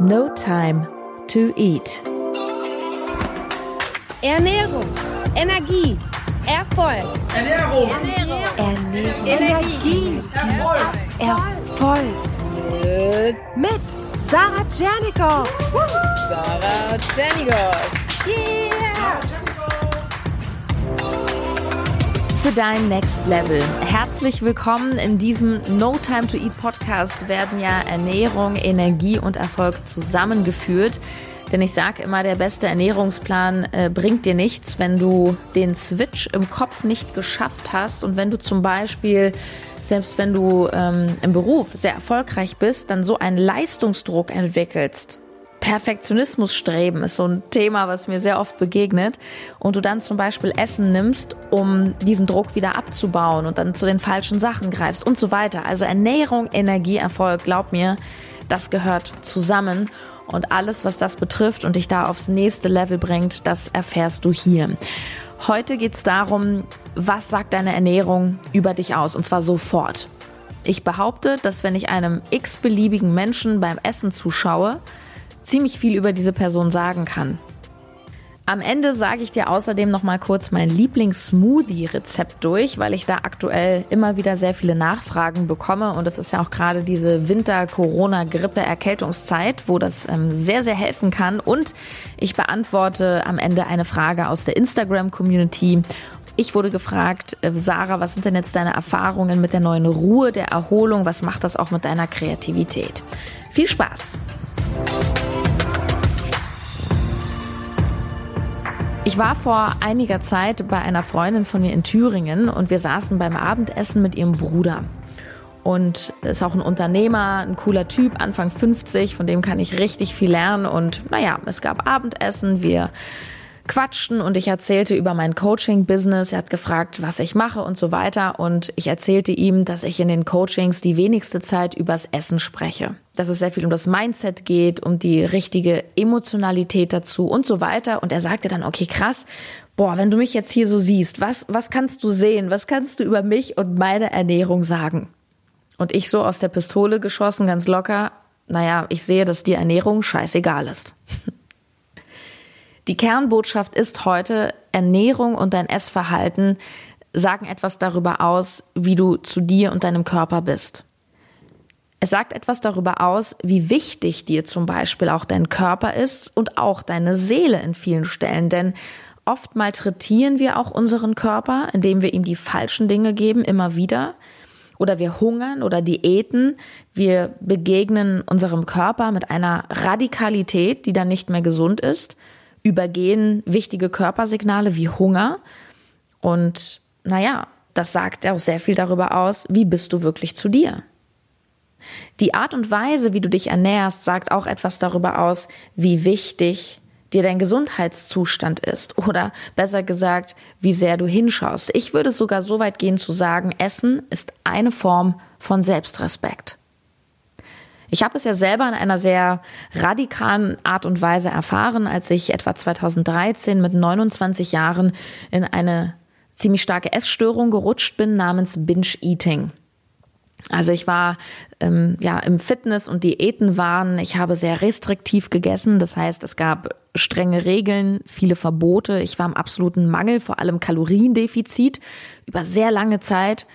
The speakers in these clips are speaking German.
No Time to Eat. Ernährung, Energie, Erfolg. Ernährung, Ernährung, Ernährung. Energie, Erfolg. Erfolg. Mit Sarah Tschernikow. Sarah Tschernigow. Yeah! Für dein Next Level. Herzlich willkommen in diesem No Time to Eat Podcast werden ja Ernährung, Energie und Erfolg zusammengeführt. Denn ich sage immer, der beste Ernährungsplan äh, bringt dir nichts, wenn du den Switch im Kopf nicht geschafft hast und wenn du zum Beispiel, selbst wenn du ähm, im Beruf sehr erfolgreich bist, dann so einen Leistungsdruck entwickelst. Perfektionismusstreben ist so ein Thema, was mir sehr oft begegnet. Und du dann zum Beispiel Essen nimmst, um diesen Druck wieder abzubauen und dann zu den falschen Sachen greifst und so weiter. Also Ernährung, Energie, Erfolg, glaub mir, das gehört zusammen. Und alles, was das betrifft und dich da aufs nächste Level bringt, das erfährst du hier. Heute geht's darum, was sagt deine Ernährung über dich aus? Und zwar sofort. Ich behaupte, dass wenn ich einem x-beliebigen Menschen beim Essen zuschaue, ziemlich viel über diese Person sagen kann. Am Ende sage ich dir außerdem noch mal kurz mein Lieblings-Smoothie-Rezept durch, weil ich da aktuell immer wieder sehr viele Nachfragen bekomme und es ist ja auch gerade diese Winter-Corona-Grippe-Erkältungszeit, wo das ähm, sehr, sehr helfen kann und ich beantworte am Ende eine Frage aus der Instagram-Community. Ich wurde gefragt, äh, Sarah, was sind denn jetzt deine Erfahrungen mit der neuen Ruhe, der Erholung? Was macht das auch mit deiner Kreativität? Viel Spaß! Ich war vor einiger Zeit bei einer Freundin von mir in Thüringen und wir saßen beim Abendessen mit ihrem Bruder. Und ist auch ein Unternehmer, ein cooler Typ, Anfang 50, von dem kann ich richtig viel lernen. Und naja, es gab Abendessen, wir quatschten und ich erzählte über mein Coaching-Business. Er hat gefragt, was ich mache und so weiter. Und ich erzählte ihm, dass ich in den Coachings die wenigste Zeit übers Essen spreche. Dass es sehr viel um das Mindset geht, um die richtige Emotionalität dazu und so weiter. Und er sagte dann, okay, krass. Boah, wenn du mich jetzt hier so siehst, was, was kannst du sehen? Was kannst du über mich und meine Ernährung sagen? Und ich so aus der Pistole geschossen, ganz locker. Naja, ich sehe, dass die Ernährung scheißegal ist. Die Kernbotschaft ist heute, Ernährung und dein Essverhalten sagen etwas darüber aus, wie du zu dir und deinem Körper bist. Es sagt etwas darüber aus, wie wichtig dir zum Beispiel auch dein Körper ist und auch deine Seele in vielen Stellen, denn oft malträtieren wir auch unseren Körper, indem wir ihm die falschen Dinge geben, immer wieder. Oder wir hungern oder diäten. Wir begegnen unserem Körper mit einer Radikalität, die dann nicht mehr gesund ist übergehen wichtige Körpersignale wie Hunger. Und naja, das sagt auch sehr viel darüber aus, wie bist du wirklich zu dir. Die Art und Weise, wie du dich ernährst, sagt auch etwas darüber aus, wie wichtig dir dein Gesundheitszustand ist oder besser gesagt, wie sehr du hinschaust. Ich würde sogar so weit gehen zu sagen, Essen ist eine Form von Selbstrespekt. Ich habe es ja selber in einer sehr radikalen Art und Weise erfahren, als ich etwa 2013 mit 29 Jahren in eine ziemlich starke Essstörung gerutscht bin namens Binge Eating. Also ich war ähm, ja im Fitness und Diäten waren. Ich habe sehr restriktiv gegessen. Das heißt, es gab strenge Regeln, viele Verbote. Ich war im absoluten Mangel, vor allem Kaloriendefizit über sehr lange Zeit,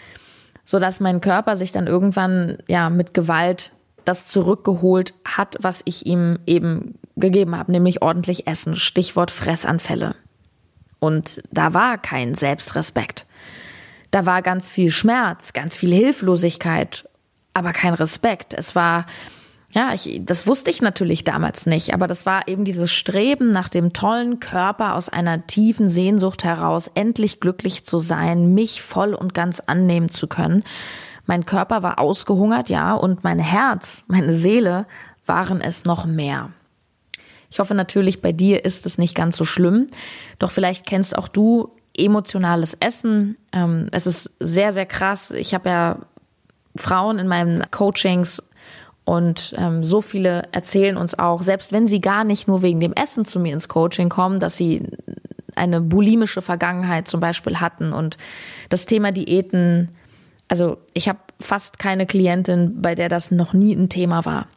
so dass mein Körper sich dann irgendwann ja mit Gewalt das zurückgeholt hat, was ich ihm eben gegeben habe, nämlich ordentlich Essen. Stichwort Fressanfälle. Und da war kein Selbstrespekt. Da war ganz viel Schmerz, ganz viel Hilflosigkeit, aber kein Respekt. Es war, ja, ich, das wusste ich natürlich damals nicht, aber das war eben dieses Streben nach dem tollen Körper aus einer tiefen Sehnsucht heraus, endlich glücklich zu sein, mich voll und ganz annehmen zu können. Mein Körper war ausgehungert, ja, und mein Herz, meine Seele waren es noch mehr. Ich hoffe natürlich, bei dir ist es nicht ganz so schlimm. Doch vielleicht kennst auch du emotionales Essen. Ähm, es ist sehr, sehr krass. Ich habe ja Frauen in meinen Coachings und ähm, so viele erzählen uns auch, selbst wenn sie gar nicht nur wegen dem Essen zu mir ins Coaching kommen, dass sie eine bulimische Vergangenheit zum Beispiel hatten und das Thema Diäten also ich habe fast keine Klientin, bei der das noch nie ein Thema war.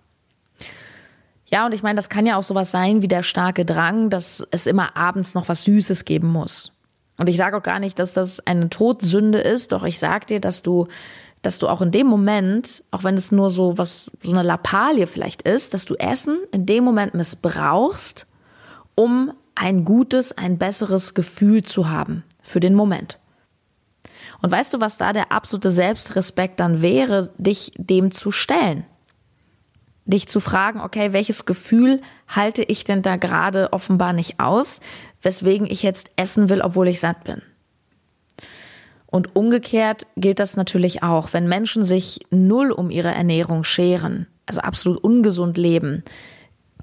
Ja, und ich meine, das kann ja auch sowas sein wie der starke Drang, dass es immer abends noch was Süßes geben muss. Und ich sage auch gar nicht, dass das eine Todsünde ist, doch ich sage dir, dass du, dass du auch in dem Moment, auch wenn es nur so was, so eine Lappalie vielleicht ist, dass du Essen in dem Moment missbrauchst, um ein gutes, ein besseres Gefühl zu haben für den Moment. Und weißt du, was da der absolute Selbstrespekt dann wäre, dich dem zu stellen? dich zu fragen, okay, welches Gefühl halte ich denn da gerade offenbar nicht aus, weswegen ich jetzt essen will, obwohl ich satt bin. Und umgekehrt gilt das natürlich auch, wenn Menschen sich null um ihre Ernährung scheren, also absolut ungesund leben.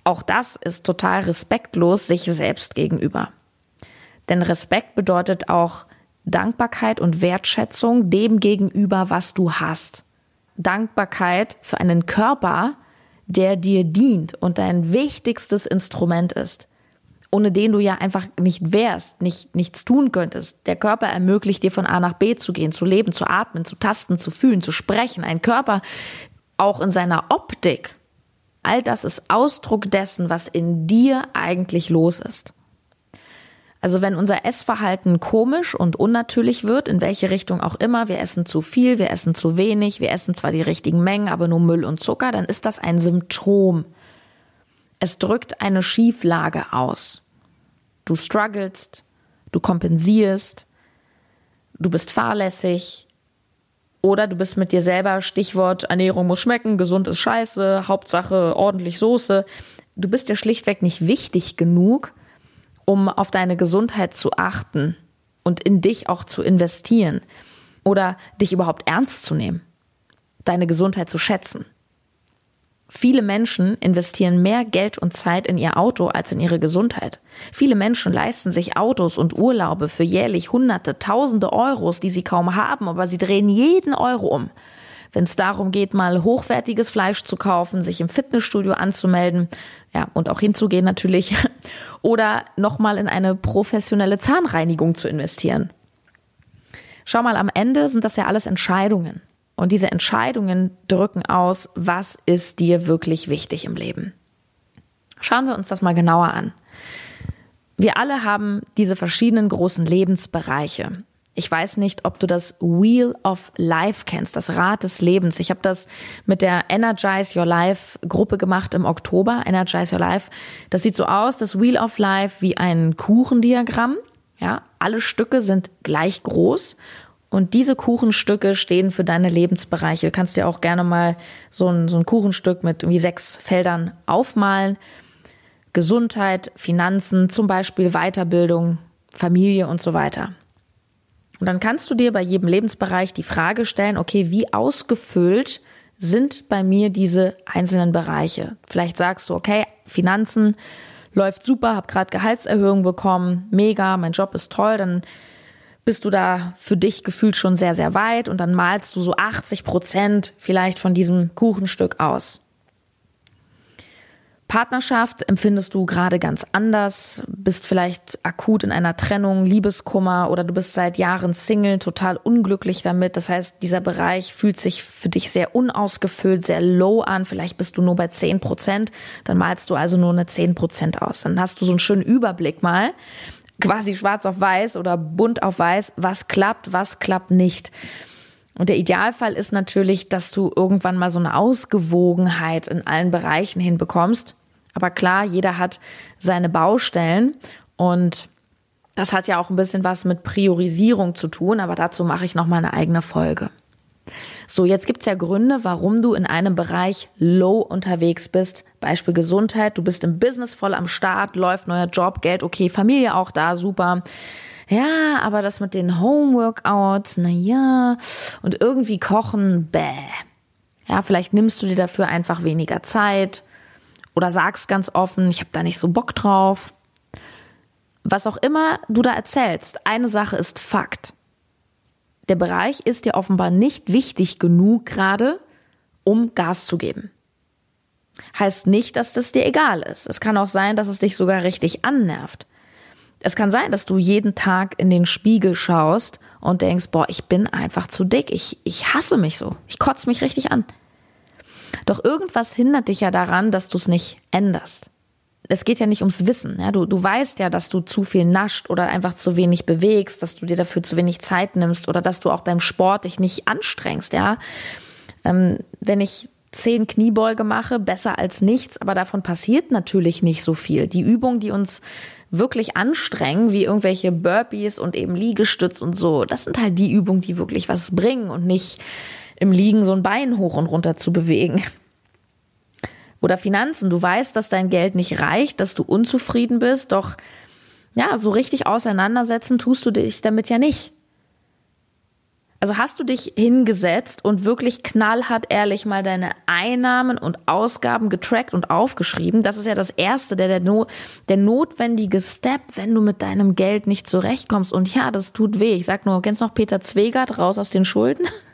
Auch das ist total respektlos sich selbst gegenüber. Denn Respekt bedeutet auch Dankbarkeit und Wertschätzung dem gegenüber, was du hast. Dankbarkeit für einen Körper, der dir dient und dein wichtigstes Instrument ist, ohne den du ja einfach nicht wärst, nicht, nichts tun könntest. Der Körper ermöglicht dir von A nach B zu gehen, zu leben, zu atmen, zu tasten, zu fühlen, zu sprechen. Ein Körper auch in seiner Optik. All das ist Ausdruck dessen, was in dir eigentlich los ist. Also wenn unser Essverhalten komisch und unnatürlich wird, in welche Richtung auch immer, wir essen zu viel, wir essen zu wenig, wir essen zwar die richtigen Mengen, aber nur Müll und Zucker, dann ist das ein Symptom. Es drückt eine Schieflage aus. Du strugglest, du kompensierst, du bist fahrlässig oder du bist mit dir selber, Stichwort Ernährung muss schmecken, gesund ist scheiße, Hauptsache ordentlich Soße. Du bist dir schlichtweg nicht wichtig genug, um auf deine Gesundheit zu achten und in dich auch zu investieren oder dich überhaupt ernst zu nehmen, deine Gesundheit zu schätzen. Viele Menschen investieren mehr Geld und Zeit in ihr Auto als in ihre Gesundheit. Viele Menschen leisten sich Autos und Urlaube für jährlich Hunderte, Tausende Euros, die sie kaum haben, aber sie drehen jeden Euro um wenn es darum geht, mal hochwertiges Fleisch zu kaufen, sich im Fitnessstudio anzumelden, ja, und auch hinzugehen natürlich, oder nochmal in eine professionelle Zahnreinigung zu investieren. Schau mal, am Ende sind das ja alles Entscheidungen. Und diese Entscheidungen drücken aus, was ist dir wirklich wichtig im Leben. Schauen wir uns das mal genauer an. Wir alle haben diese verschiedenen großen Lebensbereiche. Ich weiß nicht, ob du das Wheel of Life kennst, das Rad des Lebens. Ich habe das mit der Energize Your Life Gruppe gemacht im Oktober. Energize Your Life. Das sieht so aus, das Wheel of Life wie ein Kuchendiagramm. Ja, alle Stücke sind gleich groß und diese Kuchenstücke stehen für deine Lebensbereiche. Du kannst dir auch gerne mal so ein, so ein Kuchenstück mit wie sechs Feldern aufmalen. Gesundheit, Finanzen, zum Beispiel Weiterbildung, Familie und so weiter. Und dann kannst du dir bei jedem Lebensbereich die Frage stellen, okay, wie ausgefüllt sind bei mir diese einzelnen Bereiche? Vielleicht sagst du, okay, Finanzen läuft super, habe gerade Gehaltserhöhung bekommen, mega, mein Job ist toll, dann bist du da für dich gefühlt schon sehr, sehr weit und dann malst du so 80 Prozent vielleicht von diesem Kuchenstück aus. Partnerschaft empfindest du gerade ganz anders, bist vielleicht akut in einer Trennung, Liebeskummer oder du bist seit Jahren Single, total unglücklich damit. Das heißt, dieser Bereich fühlt sich für dich sehr unausgefüllt, sehr low an. Vielleicht bist du nur bei 10 Prozent. Dann malst du also nur eine 10 Prozent aus. Dann hast du so einen schönen Überblick mal, quasi schwarz auf weiß oder bunt auf weiß, was klappt, was klappt nicht. Und der Idealfall ist natürlich, dass du irgendwann mal so eine Ausgewogenheit in allen Bereichen hinbekommst aber klar, jeder hat seine Baustellen und das hat ja auch ein bisschen was mit Priorisierung zu tun, aber dazu mache ich noch mal eine eigene Folge. So, jetzt gibt's ja Gründe, warum du in einem Bereich low unterwegs bist. Beispiel Gesundheit, du bist im Business voll am Start, läuft neuer Job, Geld okay, Familie auch da, super. Ja, aber das mit den Homeworkouts, na ja, und irgendwie kochen, bäh. Ja, vielleicht nimmst du dir dafür einfach weniger Zeit oder sagst ganz offen, ich habe da nicht so Bock drauf. Was auch immer du da erzählst, eine Sache ist Fakt. Der Bereich ist dir offenbar nicht wichtig genug gerade, um Gas zu geben. Heißt nicht, dass das dir egal ist. Es kann auch sein, dass es dich sogar richtig annervt. Es kann sein, dass du jeden Tag in den Spiegel schaust und denkst, boah, ich bin einfach zu dick. Ich, ich hasse mich so. Ich kotze mich richtig an. Doch irgendwas hindert dich ja daran, dass du es nicht änderst. Es geht ja nicht ums Wissen. Ja? Du, du weißt ja, dass du zu viel nascht oder einfach zu wenig bewegst, dass du dir dafür zu wenig Zeit nimmst oder dass du auch beim Sport dich nicht anstrengst. Ja, ähm, wenn ich zehn Kniebeuge mache, besser als nichts, aber davon passiert natürlich nicht so viel. Die Übungen, die uns wirklich anstrengen, wie irgendwelche Burpees und eben Liegestütz und so, das sind halt die Übungen, die wirklich was bringen und nicht im Liegen so ein Bein hoch und runter zu bewegen. Oder Finanzen, du weißt, dass dein Geld nicht reicht, dass du unzufrieden bist, doch ja, so richtig auseinandersetzen tust du dich damit ja nicht. Also hast du dich hingesetzt und wirklich knallhart ehrlich mal deine Einnahmen und Ausgaben getrackt und aufgeschrieben? Das ist ja das Erste, der, der, der notwendige Step, wenn du mit deinem Geld nicht zurechtkommst. Und ja, das tut weh. Ich sag nur, kennst noch Peter Zwegert raus aus den Schulden?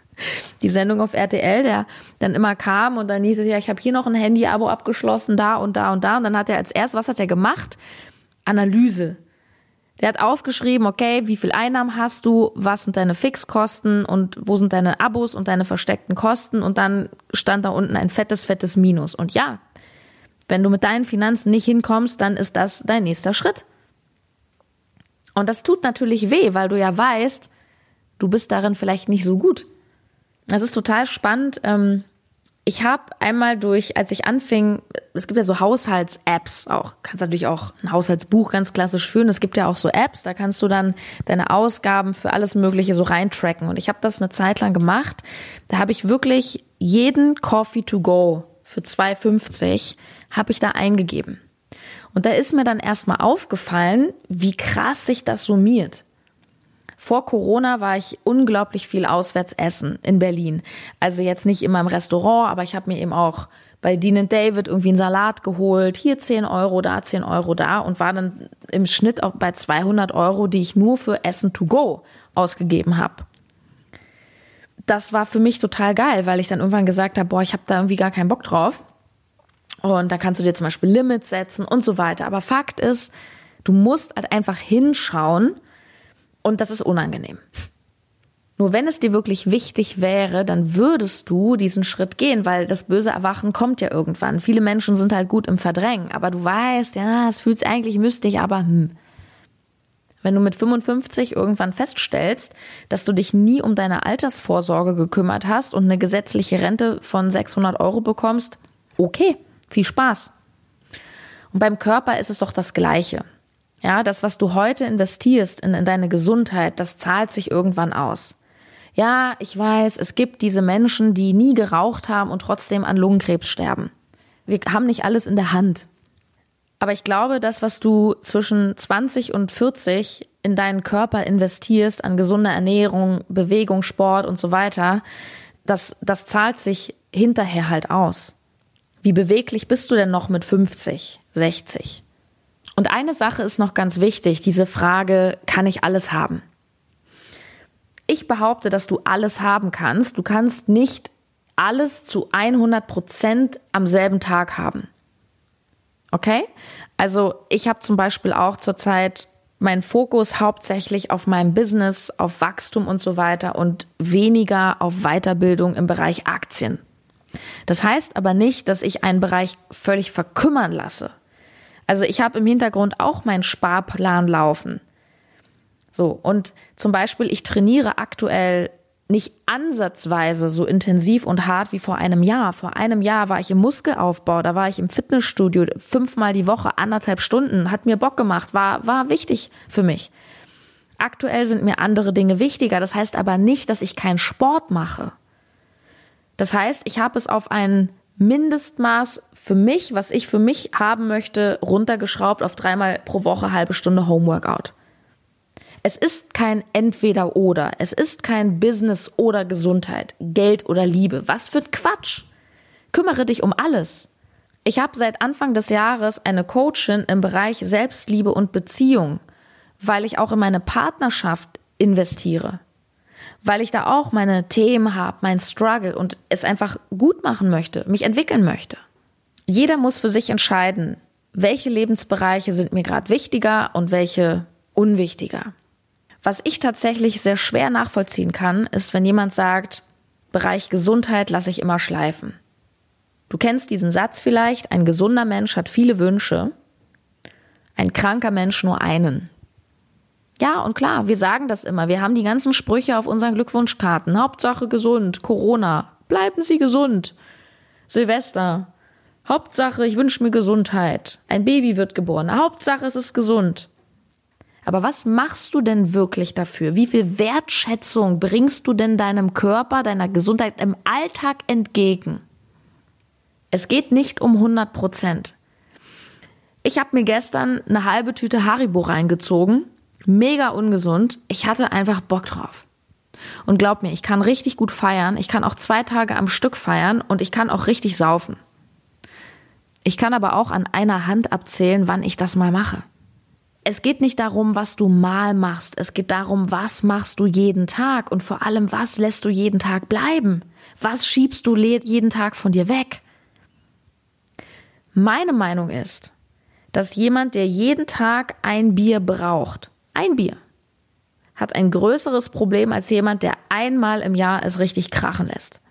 Die Sendung auf RTL, der dann immer kam und dann hieß es ja, ich habe hier noch ein Handy-Abo abgeschlossen, da und da und da. Und dann hat er als erst, was hat er gemacht? Analyse der hat aufgeschrieben, okay, wie viel Einnahmen hast du, was sind deine Fixkosten und wo sind deine Abos und deine versteckten Kosten und dann stand da unten ein fettes, fettes Minus. Und ja, wenn du mit deinen Finanzen nicht hinkommst, dann ist das dein nächster Schritt. Und das tut natürlich weh, weil du ja weißt, du bist darin vielleicht nicht so gut. Das ist total spannend. Ähm, ich habe einmal durch, als ich anfing, es gibt ja so Haushalts-Apps auch, kannst natürlich auch ein Haushaltsbuch ganz klassisch führen. Es gibt ja auch so Apps, da kannst du dann deine Ausgaben für alles Mögliche so reintracken. Und ich habe das eine Zeit lang gemacht. Da habe ich wirklich jeden Coffee to go für 2,50 habe ich da eingegeben. Und da ist mir dann erstmal aufgefallen, wie krass sich das summiert. Vor Corona war ich unglaublich viel auswärts essen in Berlin. Also jetzt nicht immer im Restaurant, aber ich habe mir eben auch bei Dean David irgendwie einen Salat geholt. Hier 10 Euro, da 10 Euro da und war dann im Schnitt auch bei 200 Euro, die ich nur für Essen to go ausgegeben habe. Das war für mich total geil, weil ich dann irgendwann gesagt habe, boah, ich habe da irgendwie gar keinen Bock drauf. Und da kannst du dir zum Beispiel Limits setzen und so weiter. Aber Fakt ist, du musst halt einfach hinschauen, und das ist unangenehm. Nur wenn es dir wirklich wichtig wäre, dann würdest du diesen Schritt gehen, weil das böse Erwachen kommt ja irgendwann. Viele Menschen sind halt gut im Verdrängen, aber du weißt, ja, es fühlt sich eigentlich müsste aber hm. Wenn du mit 55 irgendwann feststellst, dass du dich nie um deine Altersvorsorge gekümmert hast und eine gesetzliche Rente von 600 Euro bekommst, okay, viel Spaß. Und beim Körper ist es doch das Gleiche. Ja, das, was du heute investierst in, in deine Gesundheit, das zahlt sich irgendwann aus. Ja, ich weiß, es gibt diese Menschen, die nie geraucht haben und trotzdem an Lungenkrebs sterben. Wir haben nicht alles in der Hand. Aber ich glaube, das, was du zwischen 20 und 40 in deinen Körper investierst, an gesunder Ernährung, Bewegung, Sport und so weiter, das, das zahlt sich hinterher halt aus. Wie beweglich bist du denn noch mit 50, 60? Und eine Sache ist noch ganz wichtig, diese Frage, kann ich alles haben? Ich behaupte, dass du alles haben kannst. Du kannst nicht alles zu 100 Prozent am selben Tag haben. Okay? Also ich habe zum Beispiel auch zurzeit meinen Fokus hauptsächlich auf meinem Business, auf Wachstum und so weiter und weniger auf Weiterbildung im Bereich Aktien. Das heißt aber nicht, dass ich einen Bereich völlig verkümmern lasse. Also ich habe im Hintergrund auch meinen Sparplan laufen. So, und zum Beispiel, ich trainiere aktuell nicht ansatzweise so intensiv und hart wie vor einem Jahr. Vor einem Jahr war ich im Muskelaufbau, da war ich im Fitnessstudio fünfmal die Woche, anderthalb Stunden, hat mir Bock gemacht, war, war wichtig für mich. Aktuell sind mir andere Dinge wichtiger. Das heißt aber nicht, dass ich keinen Sport mache. Das heißt, ich habe es auf einen Mindestmaß für mich, was ich für mich haben möchte, runtergeschraubt auf dreimal pro Woche halbe Stunde Homeworkout. Es ist kein Entweder oder. Es ist kein Business oder Gesundheit, Geld oder Liebe. Was für Quatsch. Kümmere dich um alles. Ich habe seit Anfang des Jahres eine Coachin im Bereich Selbstliebe und Beziehung, weil ich auch in meine Partnerschaft investiere weil ich da auch meine Themen habe, mein Struggle und es einfach gut machen möchte, mich entwickeln möchte. Jeder muss für sich entscheiden, welche Lebensbereiche sind mir gerade wichtiger und welche unwichtiger. Was ich tatsächlich sehr schwer nachvollziehen kann, ist, wenn jemand sagt, Bereich Gesundheit lasse ich immer schleifen. Du kennst diesen Satz vielleicht, ein gesunder Mensch hat viele Wünsche, ein kranker Mensch nur einen. Ja, und klar, wir sagen das immer. Wir haben die ganzen Sprüche auf unseren Glückwunschkarten. Hauptsache gesund, Corona, bleiben Sie gesund. Silvester, Hauptsache, ich wünsche mir Gesundheit. Ein Baby wird geboren. Hauptsache, es ist gesund. Aber was machst du denn wirklich dafür? Wie viel Wertschätzung bringst du denn deinem Körper, deiner Gesundheit im Alltag entgegen? Es geht nicht um 100 Prozent. Ich habe mir gestern eine halbe Tüte Haribo reingezogen. Mega ungesund. Ich hatte einfach Bock drauf. Und glaub mir, ich kann richtig gut feiern. Ich kann auch zwei Tage am Stück feiern und ich kann auch richtig saufen. Ich kann aber auch an einer Hand abzählen, wann ich das mal mache. Es geht nicht darum, was du mal machst. Es geht darum, was machst du jeden Tag und vor allem, was lässt du jeden Tag bleiben? Was schiebst du jeden Tag von dir weg? Meine Meinung ist, dass jemand, der jeden Tag ein Bier braucht, ein Bier, hat ein größeres Problem als jemand, der einmal im Jahr es richtig krachen lässt.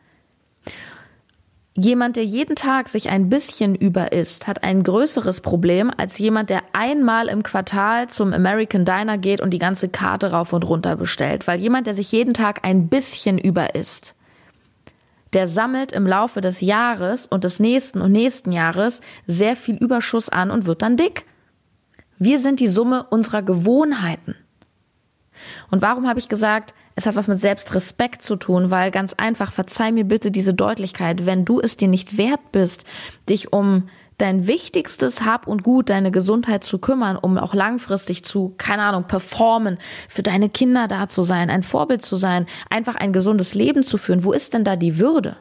Jemand, der jeden Tag sich ein bisschen über isst, hat ein größeres Problem als jemand, der einmal im Quartal zum American Diner geht und die ganze Karte rauf und runter bestellt. Weil jemand, der sich jeden Tag ein bisschen über isst, der sammelt im Laufe des Jahres und des nächsten und nächsten Jahres sehr viel Überschuss an und wird dann dick. Wir sind die Summe unserer Gewohnheiten. Und warum habe ich gesagt, es hat was mit Selbstrespekt zu tun, weil ganz einfach, verzeih mir bitte diese Deutlichkeit, wenn du es dir nicht wert bist, dich um dein wichtigstes Hab und Gut, deine Gesundheit zu kümmern, um auch langfristig zu, keine Ahnung, performen, für deine Kinder da zu sein, ein Vorbild zu sein, einfach ein gesundes Leben zu führen. Wo ist denn da die Würde?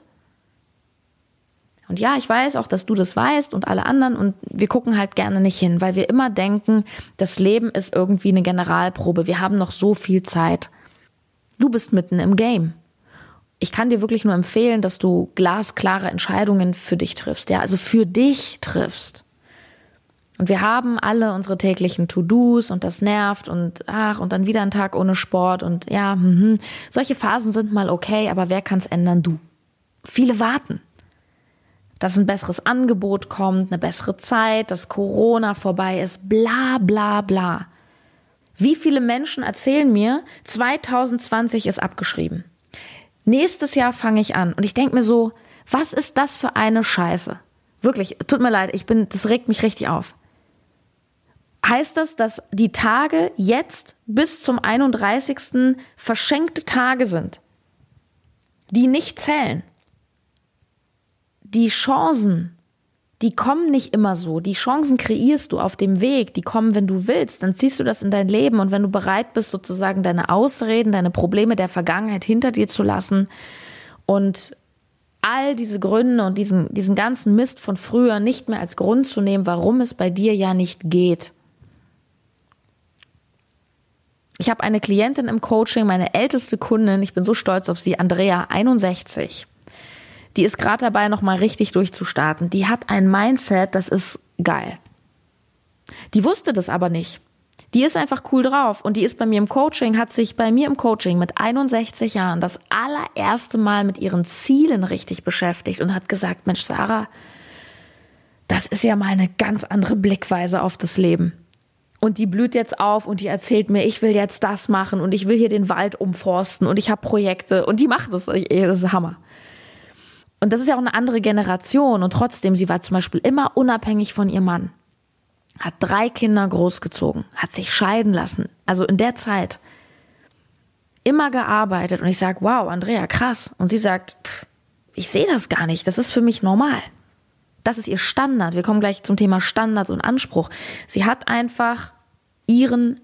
Und ja, ich weiß auch, dass du das weißt und alle anderen und wir gucken halt gerne nicht hin, weil wir immer denken, das Leben ist irgendwie eine Generalprobe. Wir haben noch so viel Zeit. Du bist mitten im Game. Ich kann dir wirklich nur empfehlen, dass du glasklare Entscheidungen für dich triffst, ja, also für dich triffst. Und wir haben alle unsere täglichen To-Dos und das nervt und ach, und dann wieder ein Tag ohne Sport und ja, mh. solche Phasen sind mal okay, aber wer kann's ändern? Du. Viele warten. Dass ein besseres Angebot kommt, eine bessere Zeit, dass Corona vorbei ist, bla bla bla. Wie viele Menschen erzählen mir, 2020 ist abgeschrieben. Nächstes Jahr fange ich an. Und ich denke mir so, was ist das für eine Scheiße? Wirklich, tut mir leid, ich bin, das regt mich richtig auf. Heißt das, dass die Tage jetzt bis zum 31. verschenkte Tage sind, die nicht zählen? Die Chancen, die kommen nicht immer so. Die Chancen kreierst du auf dem Weg, die kommen, wenn du willst. Dann ziehst du das in dein Leben und wenn du bereit bist, sozusagen deine Ausreden, deine Probleme der Vergangenheit hinter dir zu lassen und all diese Gründe und diesen, diesen ganzen Mist von früher nicht mehr als Grund zu nehmen, warum es bei dir ja nicht geht. Ich habe eine Klientin im Coaching, meine älteste Kundin, ich bin so stolz auf sie, Andrea, 61 die ist gerade dabei, nochmal richtig durchzustarten. Die hat ein Mindset, das ist geil. Die wusste das aber nicht. Die ist einfach cool drauf und die ist bei mir im Coaching, hat sich bei mir im Coaching mit 61 Jahren das allererste Mal mit ihren Zielen richtig beschäftigt und hat gesagt, Mensch, Sarah, das ist ja mal eine ganz andere Blickweise auf das Leben. Und die blüht jetzt auf und die erzählt mir, ich will jetzt das machen und ich will hier den Wald umforsten und ich habe Projekte und die macht das. Das ist Hammer. Und das ist ja auch eine andere Generation. Und trotzdem, sie war zum Beispiel immer unabhängig von ihrem Mann. Hat drei Kinder großgezogen, hat sich scheiden lassen. Also in der Zeit immer gearbeitet. Und ich sage, wow, Andrea, krass. Und sie sagt, pff, ich sehe das gar nicht. Das ist für mich normal. Das ist ihr Standard. Wir kommen gleich zum Thema Standard und Anspruch. Sie hat einfach ihren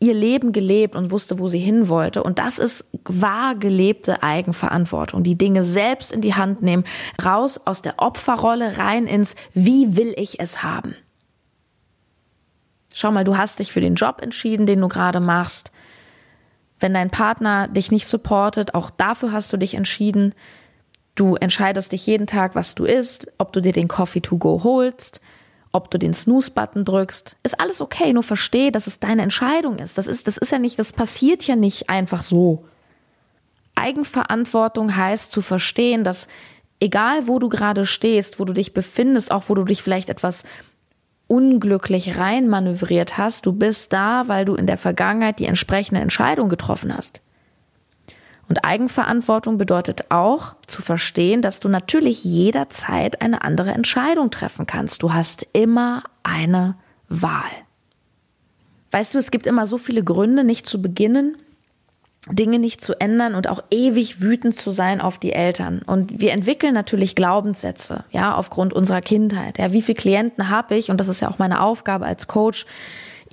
ihr Leben gelebt und wusste, wo sie hin wollte. Und das ist wahr gelebte Eigenverantwortung. Die Dinge selbst in die Hand nehmen, raus aus der Opferrolle rein ins Wie will ich es haben? Schau mal, du hast dich für den Job entschieden, den du gerade machst. Wenn dein Partner dich nicht supportet, auch dafür hast du dich entschieden. Du entscheidest dich jeden Tag, was du isst, ob du dir den Coffee to go holst, ob du den Snooze-Button drückst, ist alles okay. Nur versteh, dass es deine Entscheidung ist. Das ist, das ist ja nicht, das passiert ja nicht einfach so. Eigenverantwortung heißt zu verstehen, dass Egal, wo du gerade stehst, wo du dich befindest, auch wo du dich vielleicht etwas unglücklich reinmanövriert hast, du bist da, weil du in der Vergangenheit die entsprechende Entscheidung getroffen hast. Und Eigenverantwortung bedeutet auch zu verstehen, dass du natürlich jederzeit eine andere Entscheidung treffen kannst. Du hast immer eine Wahl. Weißt du, es gibt immer so viele Gründe, nicht zu beginnen, Dinge nicht zu ändern und auch ewig wütend zu sein auf die Eltern. Und wir entwickeln natürlich Glaubenssätze, ja, aufgrund unserer Kindheit. Ja, wie viele Klienten habe ich? Und das ist ja auch meine Aufgabe als Coach,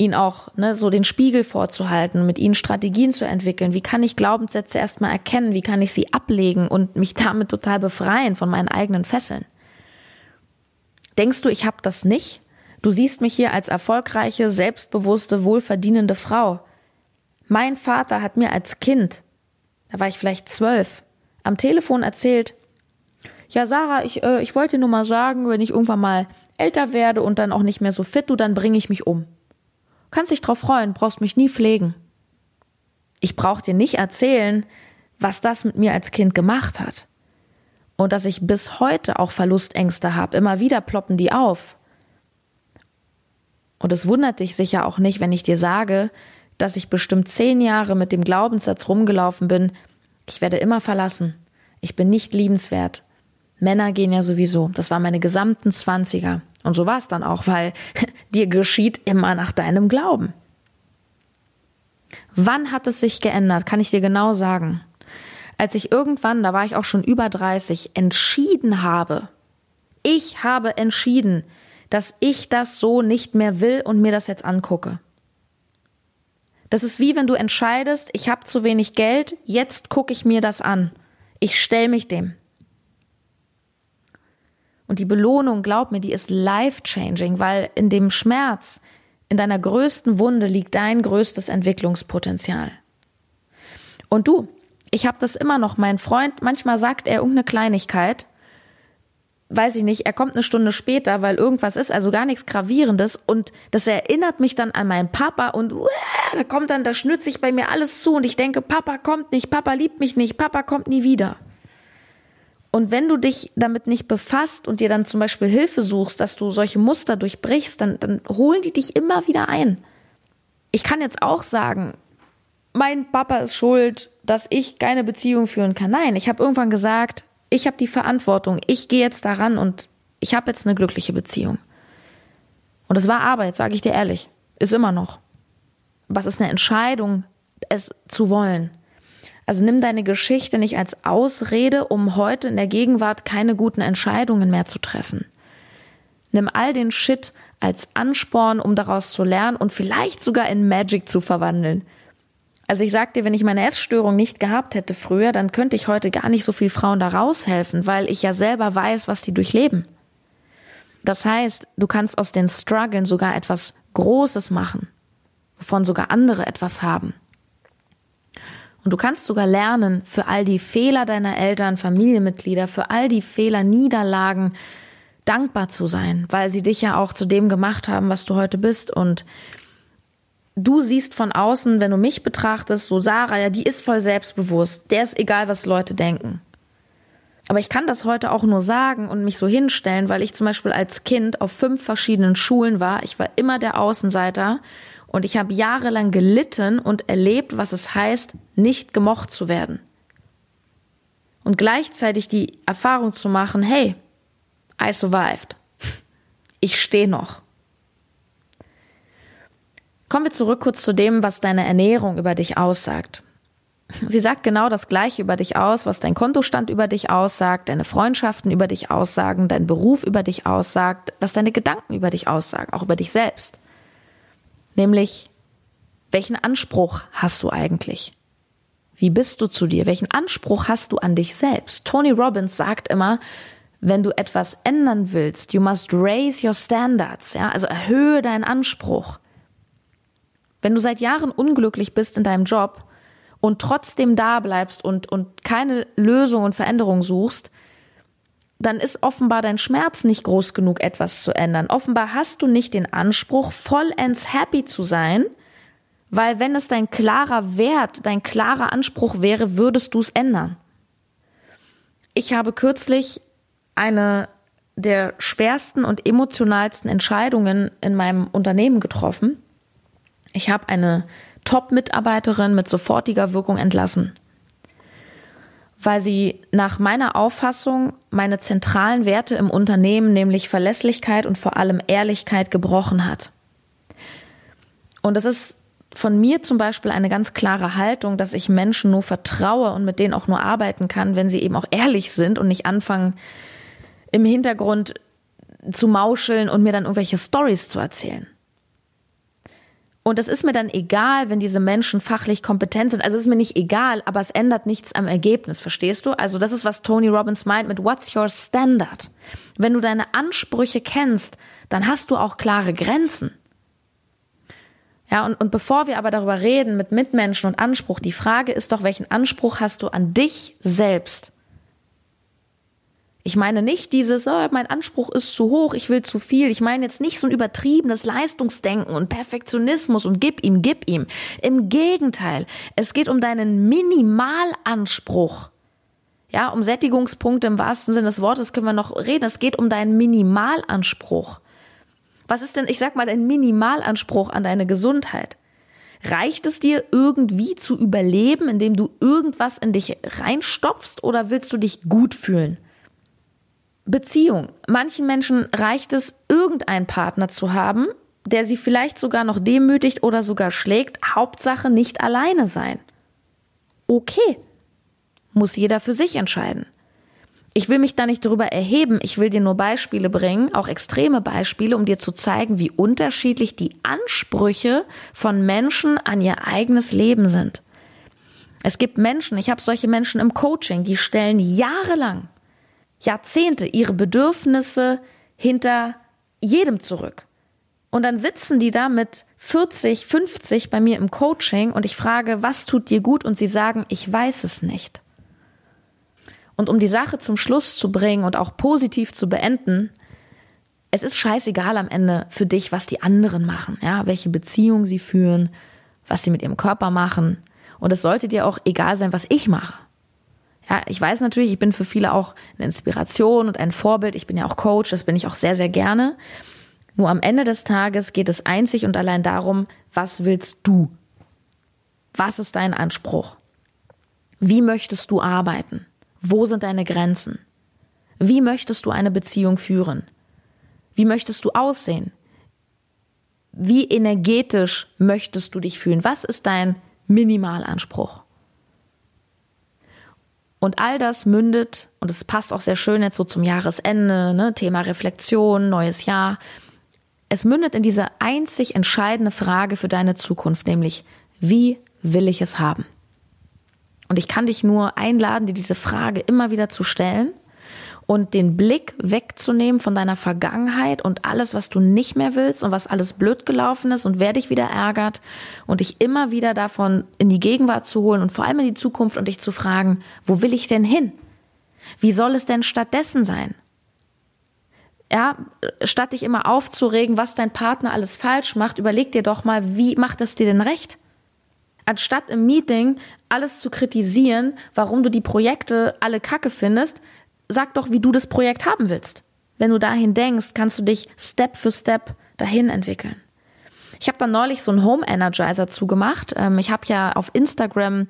ihnen auch ne, so den Spiegel vorzuhalten, mit ihnen Strategien zu entwickeln. Wie kann ich Glaubenssätze erstmal erkennen? Wie kann ich sie ablegen und mich damit total befreien von meinen eigenen Fesseln? Denkst du, ich habe das nicht? Du siehst mich hier als erfolgreiche, selbstbewusste, wohlverdienende Frau. Mein Vater hat mir als Kind, da war ich vielleicht zwölf, am Telefon erzählt, ja Sarah, ich, äh, ich wollte nur mal sagen, wenn ich irgendwann mal älter werde und dann auch nicht mehr so fit, du, dann bringe ich mich um. Kannst dich drauf freuen, brauchst mich nie pflegen. Ich brauch dir nicht erzählen, was das mit mir als Kind gemacht hat. Und dass ich bis heute auch Verlustängste habe. Immer wieder ploppen die auf. Und es wundert dich sicher auch nicht, wenn ich dir sage, dass ich bestimmt zehn Jahre mit dem Glaubenssatz rumgelaufen bin, ich werde immer verlassen, ich bin nicht liebenswert. Männer gehen ja sowieso. Das war meine gesamten Zwanziger. Und so war es dann auch, weil dir geschieht immer nach deinem Glauben. Wann hat es sich geändert, kann ich dir genau sagen. Als ich irgendwann, da war ich auch schon über 30, entschieden habe, ich habe entschieden, dass ich das so nicht mehr will und mir das jetzt angucke. Das ist wie wenn du entscheidest, ich habe zu wenig Geld, jetzt gucke ich mir das an. Ich stell mich dem. Und die Belohnung, glaub mir, die ist life-changing, weil in dem Schmerz, in deiner größten Wunde liegt dein größtes Entwicklungspotenzial. Und du, ich habe das immer noch. Mein Freund, manchmal sagt er irgendeine Kleinigkeit weiß ich nicht, er kommt eine Stunde später, weil irgendwas ist, also gar nichts Gravierendes und das erinnert mich dann an meinen Papa und uh, da kommt dann, da schnürt sich bei mir alles zu und ich denke, Papa kommt nicht, Papa liebt mich nicht, Papa kommt nie wieder. Und wenn du dich damit nicht befasst und dir dann zum Beispiel Hilfe suchst, dass du solche Muster durchbrichst, dann, dann holen die dich immer wieder ein. Ich kann jetzt auch sagen, mein Papa ist schuld, dass ich keine Beziehung führen kann. Nein, ich habe irgendwann gesagt, ich habe die Verantwortung, ich gehe jetzt daran und ich habe jetzt eine glückliche Beziehung. Und es war Arbeit, sage ich dir ehrlich, ist immer noch. Was ist eine Entscheidung, es zu wollen? Also nimm deine Geschichte nicht als Ausrede, um heute in der Gegenwart keine guten Entscheidungen mehr zu treffen. Nimm all den Shit als Ansporn, um daraus zu lernen und vielleicht sogar in Magic zu verwandeln. Also ich sag dir, wenn ich meine Essstörung nicht gehabt hätte früher, dann könnte ich heute gar nicht so viel Frauen da raushelfen, weil ich ja selber weiß, was die durchleben. Das heißt, du kannst aus den Struggeln sogar etwas Großes machen, wovon sogar andere etwas haben. Und du kannst sogar lernen, für all die Fehler deiner Eltern, Familienmitglieder, für all die Fehler, Niederlagen dankbar zu sein, weil sie dich ja auch zu dem gemacht haben, was du heute bist. Und du siehst von außen, wenn du mich betrachtest, so Sarah, ja, die ist voll selbstbewusst. Der ist egal, was Leute denken. Aber ich kann das heute auch nur sagen und mich so hinstellen, weil ich zum Beispiel als Kind auf fünf verschiedenen Schulen war. Ich war immer der Außenseiter und ich habe jahrelang gelitten und erlebt, was es heißt, nicht gemocht zu werden. Und gleichzeitig die Erfahrung zu machen, hey, I survived. Ich stehe noch. Kommen wir zurück kurz zu dem, was deine Ernährung über dich aussagt. Sie sagt genau das Gleiche über dich aus, was dein Kontostand über dich aussagt, deine Freundschaften über dich aussagen, dein Beruf über dich aussagt, was deine Gedanken über dich aussagen, auch über dich selbst. Nämlich, welchen Anspruch hast du eigentlich? Wie bist du zu dir? Welchen Anspruch hast du an dich selbst? Tony Robbins sagt immer, wenn du etwas ändern willst, you must raise your standards, ja, also erhöhe deinen Anspruch. Wenn du seit Jahren unglücklich bist in deinem Job und trotzdem da bleibst und, und keine Lösung und Veränderung suchst, dann ist offenbar dein Schmerz nicht groß genug, etwas zu ändern. Offenbar hast du nicht den Anspruch, vollends happy zu sein, weil wenn es dein klarer Wert, dein klarer Anspruch wäre, würdest du es ändern. Ich habe kürzlich eine der schwersten und emotionalsten Entscheidungen in meinem Unternehmen getroffen. Ich habe eine Top-Mitarbeiterin mit sofortiger Wirkung entlassen, weil sie nach meiner Auffassung meine zentralen Werte im Unternehmen, nämlich Verlässlichkeit und vor allem Ehrlichkeit, gebrochen hat. Und das ist von mir zum Beispiel eine ganz klare Haltung, dass ich Menschen nur vertraue und mit denen auch nur arbeiten kann, wenn sie eben auch ehrlich sind und nicht anfangen, im Hintergrund zu mauscheln und mir dann irgendwelche Stories zu erzählen. Und es ist mir dann egal, wenn diese Menschen fachlich kompetent sind. Also es ist mir nicht egal, aber es ändert nichts am Ergebnis, verstehst du? Also das ist, was Tony Robbins meint mit What's your standard? Wenn du deine Ansprüche kennst, dann hast du auch klare Grenzen. Ja, und, und bevor wir aber darüber reden mit Mitmenschen und Anspruch, die Frage ist doch, welchen Anspruch hast du an dich selbst? Ich meine nicht dieses, oh, mein Anspruch ist zu hoch, ich will zu viel. Ich meine jetzt nicht so ein übertriebenes Leistungsdenken und Perfektionismus und gib ihm, gib ihm. Im Gegenteil, es geht um deinen Minimalanspruch. Ja, um Sättigungspunkte im wahrsten Sinne des Wortes können wir noch reden. Es geht um deinen Minimalanspruch. Was ist denn, ich sag mal, dein Minimalanspruch an deine Gesundheit? Reicht es dir irgendwie zu überleben, indem du irgendwas in dich reinstopfst oder willst du dich gut fühlen? Beziehung. Manchen Menschen reicht es, irgendeinen Partner zu haben, der sie vielleicht sogar noch demütigt oder sogar schlägt. Hauptsache nicht alleine sein. Okay. Muss jeder für sich entscheiden. Ich will mich da nicht darüber erheben, ich will dir nur Beispiele bringen, auch extreme Beispiele, um dir zu zeigen, wie unterschiedlich die Ansprüche von Menschen an ihr eigenes Leben sind. Es gibt Menschen, ich habe solche Menschen im Coaching, die stellen jahrelang, Jahrzehnte ihre Bedürfnisse hinter jedem zurück. Und dann sitzen die da mit 40, 50 bei mir im Coaching und ich frage, was tut dir gut? Und sie sagen, ich weiß es nicht. Und um die Sache zum Schluss zu bringen und auch positiv zu beenden, es ist scheißegal am Ende für dich, was die anderen machen, ja, welche Beziehung sie führen, was sie mit ihrem Körper machen. Und es sollte dir auch egal sein, was ich mache. Ja, ich weiß natürlich, ich bin für viele auch eine Inspiration und ein Vorbild. Ich bin ja auch Coach, das bin ich auch sehr, sehr gerne. Nur am Ende des Tages geht es einzig und allein darum, was willst du? Was ist dein Anspruch? Wie möchtest du arbeiten? Wo sind deine Grenzen? Wie möchtest du eine Beziehung führen? Wie möchtest du aussehen? Wie energetisch möchtest du dich fühlen? Was ist dein Minimalanspruch? Und all das mündet, und es passt auch sehr schön jetzt so zum Jahresende, ne, Thema Reflexion, neues Jahr. Es mündet in diese einzig entscheidende Frage für deine Zukunft, nämlich, wie will ich es haben? Und ich kann dich nur einladen, dir diese Frage immer wieder zu stellen und den Blick wegzunehmen von deiner Vergangenheit und alles, was du nicht mehr willst und was alles blöd gelaufen ist und wer dich wieder ärgert und dich immer wieder davon in die Gegenwart zu holen und vor allem in die Zukunft und dich zu fragen, wo will ich denn hin? Wie soll es denn stattdessen sein? Ja, statt dich immer aufzuregen, was dein Partner alles falsch macht, überleg dir doch mal, wie macht es dir denn recht? Anstatt im Meeting alles zu kritisieren, warum du die Projekte alle kacke findest, sag doch, wie du das Projekt haben willst. Wenn du dahin denkst, kannst du dich Step für Step dahin entwickeln. Ich habe dann neulich so einen Home Energizer zugemacht. Ähm, ich habe ja auf Instagram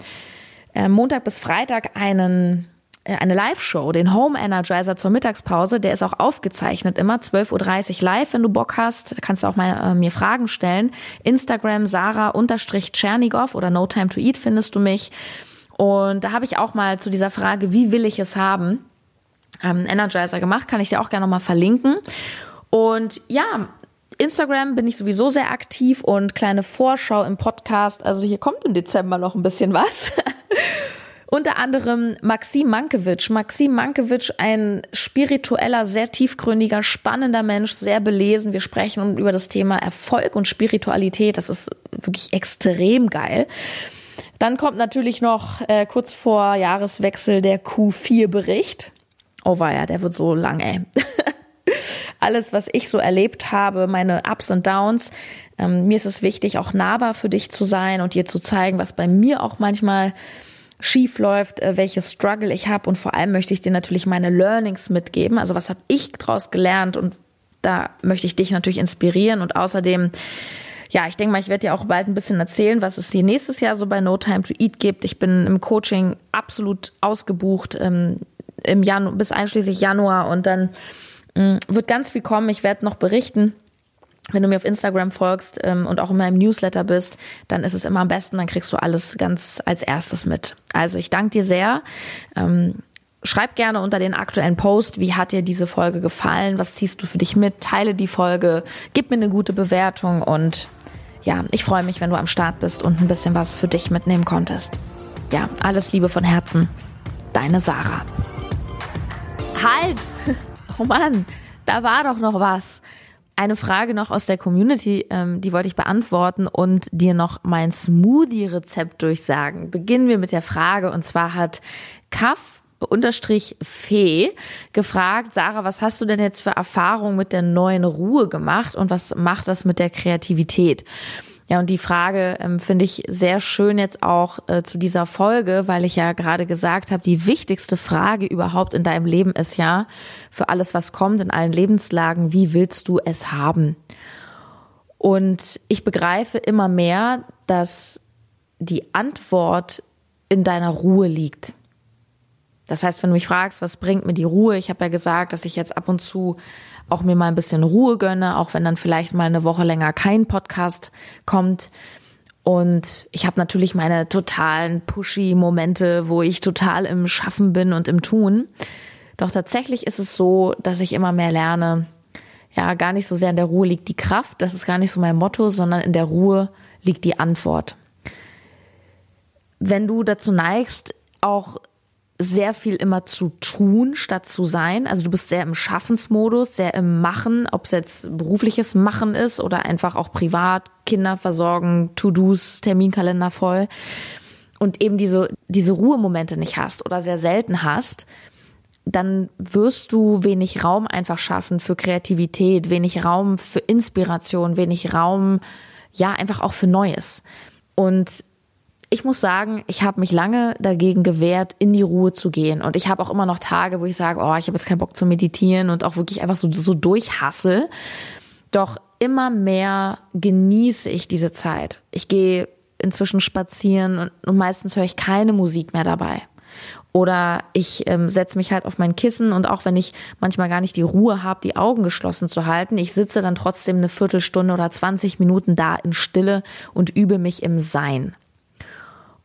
äh, Montag bis Freitag einen äh, eine Live-Show, den Home Energizer zur Mittagspause. Der ist auch aufgezeichnet immer, 12.30 Uhr live, wenn du Bock hast. Da kannst du auch mal äh, mir Fragen stellen. Instagram Sarah-Tschernigow oder No Time to Eat findest du mich. Und da habe ich auch mal zu dieser Frage, wie will ich es haben, ähm, Energizer gemacht. Kann ich dir auch gerne nochmal verlinken. Und ja, Instagram bin ich sowieso sehr aktiv und kleine Vorschau im Podcast. Also hier kommt im Dezember noch ein bisschen was. Unter anderem Maxim Mankiewicz. Maxim Mankiewicz, ein spiritueller, sehr tiefgründiger, spannender Mensch, sehr belesen. Wir sprechen über das Thema Erfolg und Spiritualität. Das ist wirklich extrem geil. Dann kommt natürlich noch äh, kurz vor Jahreswechsel der Q4-Bericht. Oh ja, der wird so lang, ey. Alles, was ich so erlebt habe, meine Ups und Downs, ähm, mir ist es wichtig, auch nahbar für dich zu sein und dir zu zeigen, was bei mir auch manchmal schief läuft, äh, welches Struggle ich habe und vor allem möchte ich dir natürlich meine Learnings mitgeben. Also was habe ich daraus gelernt und da möchte ich dich natürlich inspirieren und außerdem ja, ich denke mal, ich werde dir auch bald ein bisschen erzählen, was es dir nächstes Jahr so bei No Time to Eat gibt. Ich bin im Coaching absolut ausgebucht ähm, im Januar bis einschließlich Januar und dann ähm, wird ganz viel kommen. Ich werde noch berichten. Wenn du mir auf Instagram folgst ähm, und auch in meinem Newsletter bist, dann ist es immer am besten, dann kriegst du alles ganz als erstes mit. Also ich danke dir sehr. Ähm, Schreib gerne unter den aktuellen Post, wie hat dir diese Folge gefallen, was ziehst du für dich mit, teile die Folge, gib mir eine gute Bewertung und ja, ich freue mich, wenn du am Start bist und ein bisschen was für dich mitnehmen konntest. Ja, alles Liebe von Herzen. Deine Sarah. Halt! Oh Mann, da war doch noch was. Eine Frage noch aus der Community, ähm, die wollte ich beantworten und dir noch mein Smoothie-Rezept durchsagen. Beginnen wir mit der Frage und zwar hat Kaff unterstrich Fee gefragt, Sarah, was hast du denn jetzt für Erfahrungen mit der neuen Ruhe gemacht und was macht das mit der Kreativität? Ja, und die Frage ähm, finde ich sehr schön jetzt auch äh, zu dieser Folge, weil ich ja gerade gesagt habe, die wichtigste Frage überhaupt in deinem Leben ist ja, für alles, was kommt, in allen Lebenslagen, wie willst du es haben? Und ich begreife immer mehr, dass die Antwort in deiner Ruhe liegt. Das heißt, wenn du mich fragst, was bringt mir die Ruhe? Ich habe ja gesagt, dass ich jetzt ab und zu auch mir mal ein bisschen Ruhe gönne, auch wenn dann vielleicht mal eine Woche länger kein Podcast kommt. Und ich habe natürlich meine totalen pushy Momente, wo ich total im Schaffen bin und im Tun. Doch tatsächlich ist es so, dass ich immer mehr lerne, ja, gar nicht so sehr in der Ruhe liegt die Kraft, das ist gar nicht so mein Motto, sondern in der Ruhe liegt die Antwort. Wenn du dazu neigst, auch sehr viel immer zu tun statt zu sein. Also du bist sehr im Schaffensmodus, sehr im Machen, ob es jetzt berufliches Machen ist oder einfach auch privat, Kinder versorgen, To-Dos, Terminkalender voll. Und eben diese, diese Ruhemomente nicht hast oder sehr selten hast, dann wirst du wenig Raum einfach schaffen für Kreativität, wenig Raum für Inspiration, wenig Raum, ja, einfach auch für Neues. Und ich muss sagen, ich habe mich lange dagegen gewehrt, in die Ruhe zu gehen. Und ich habe auch immer noch Tage, wo ich sage, oh, ich habe jetzt keinen Bock zu meditieren und auch wirklich einfach so, so durchhassel. Doch immer mehr genieße ich diese Zeit. Ich gehe inzwischen spazieren und, und meistens höre ich keine Musik mehr dabei. Oder ich ähm, setze mich halt auf mein Kissen und auch wenn ich manchmal gar nicht die Ruhe habe, die Augen geschlossen zu halten, ich sitze dann trotzdem eine Viertelstunde oder 20 Minuten da in Stille und übe mich im Sein.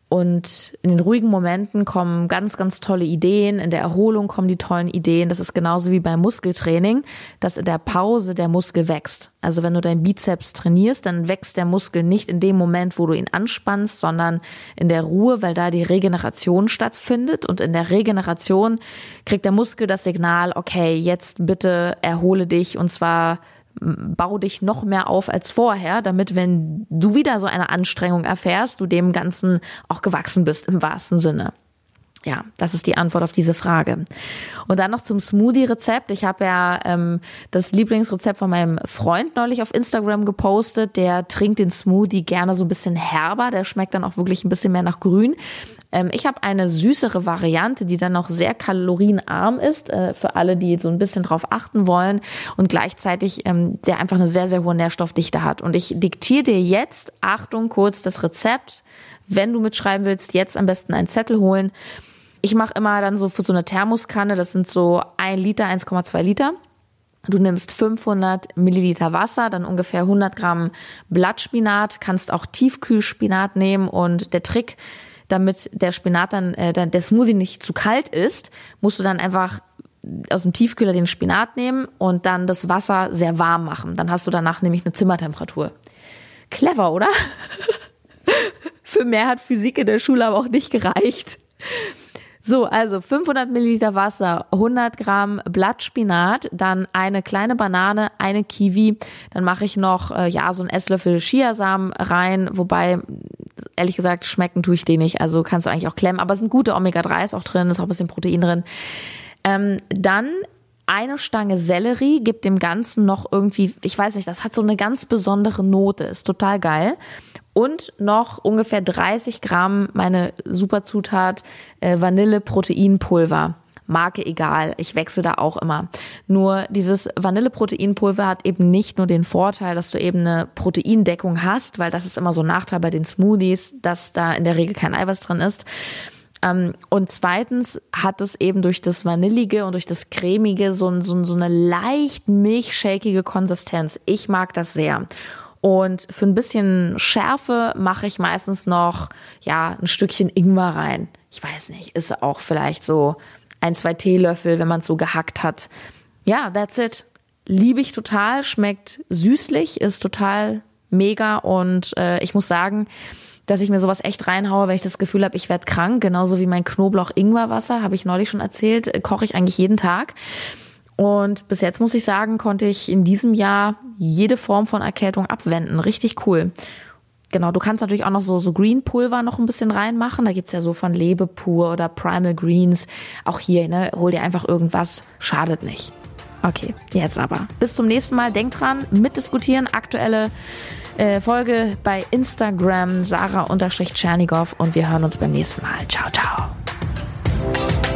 Und in den ruhigen Momenten kommen ganz, ganz tolle Ideen. In der Erholung kommen die tollen Ideen. Das ist genauso wie beim Muskeltraining, dass in der Pause der Muskel wächst. Also wenn du deinen Bizeps trainierst, dann wächst der Muskel nicht in dem Moment, wo du ihn anspannst, sondern in der Ruhe, weil da die Regeneration stattfindet. Und in der Regeneration kriegt der Muskel das Signal, okay, jetzt bitte erhole dich und zwar bau dich noch mehr auf als vorher, damit, wenn du wieder so eine Anstrengung erfährst, du dem Ganzen auch gewachsen bist im wahrsten Sinne. Ja, das ist die Antwort auf diese Frage. Und dann noch zum Smoothie-Rezept. Ich habe ja ähm, das Lieblingsrezept von meinem Freund neulich auf Instagram gepostet. Der trinkt den Smoothie gerne so ein bisschen herber. Der schmeckt dann auch wirklich ein bisschen mehr nach Grün. Ähm, ich habe eine süßere Variante, die dann noch sehr kalorienarm ist, äh, für alle, die so ein bisschen drauf achten wollen und gleichzeitig ähm, der einfach eine sehr, sehr hohe Nährstoffdichte hat. Und ich diktiere dir jetzt, Achtung, kurz das Rezept. Wenn du mitschreiben willst, jetzt am besten einen Zettel holen. Ich mache immer dann so für so eine Thermoskanne, das sind so ein Liter, 1,2 Liter. Du nimmst 500 Milliliter Wasser, dann ungefähr 100 Gramm Blattspinat, kannst auch Tiefkühlspinat nehmen und der Trick, damit der Spinat dann, äh, der Smoothie nicht zu kalt ist, musst du dann einfach aus dem Tiefkühler den Spinat nehmen und dann das Wasser sehr warm machen. Dann hast du danach nämlich eine Zimmertemperatur. Clever, oder? Für mehr hat Physik in der Schule aber auch nicht gereicht. So, also 500 Milliliter Wasser, 100 Gramm Blattspinat, dann eine kleine Banane, eine Kiwi, dann mache ich noch äh, ja so einen Esslöffel Chiasamen rein, wobei ehrlich gesagt schmecken tue ich den nicht, also kannst du eigentlich auch klemmen, aber es sind gute Omega-3s auch drin, ist auch ein bisschen Protein drin. Ähm, dann eine Stange Sellerie gibt dem Ganzen noch irgendwie, ich weiß nicht, das hat so eine ganz besondere Note, ist total geil. und noch ungefähr 30 Gramm meine Superzutat äh, Vanille-Proteinpulver. Marke egal, ich wechsle da auch immer. Nur dieses Vanilleproteinpulver hat eben nicht nur den Vorteil, dass du eben eine Proteindeckung hast, weil das ist immer so ein Nachteil bei den Smoothies, dass da in der Regel kein Eiweiß drin ist. Ähm, und zweitens hat es eben durch das Vanillige und durch das Cremige so, so, so eine leicht milchshakige Konsistenz. Ich mag das sehr. Und für ein bisschen Schärfe mache ich meistens noch, ja, ein Stückchen Ingwer rein. Ich weiß nicht, ist auch vielleicht so ein, zwei Teelöffel, wenn man es so gehackt hat. Ja, that's it. Liebe ich total, schmeckt süßlich, ist total mega und äh, ich muss sagen, dass ich mir sowas echt reinhaue, wenn ich das Gefühl habe, ich werde krank, genauso wie mein Knoblauch-Ingwerwasser, habe ich neulich schon erzählt, äh, koche ich eigentlich jeden Tag. Und bis jetzt muss ich sagen, konnte ich in diesem Jahr jede Form von Erkältung abwenden. Richtig cool. Genau, du kannst natürlich auch noch so, so Green Pulver noch ein bisschen reinmachen. Da gibt's ja so von Lebe pur oder Primal Greens. Auch hier, ne, hol dir einfach irgendwas, schadet nicht. Okay, jetzt aber. Bis zum nächsten Mal. Denk dran, mitdiskutieren. Aktuelle äh, Folge bei Instagram, Sarah-Tschernigow. Und wir hören uns beim nächsten Mal. Ciao, ciao.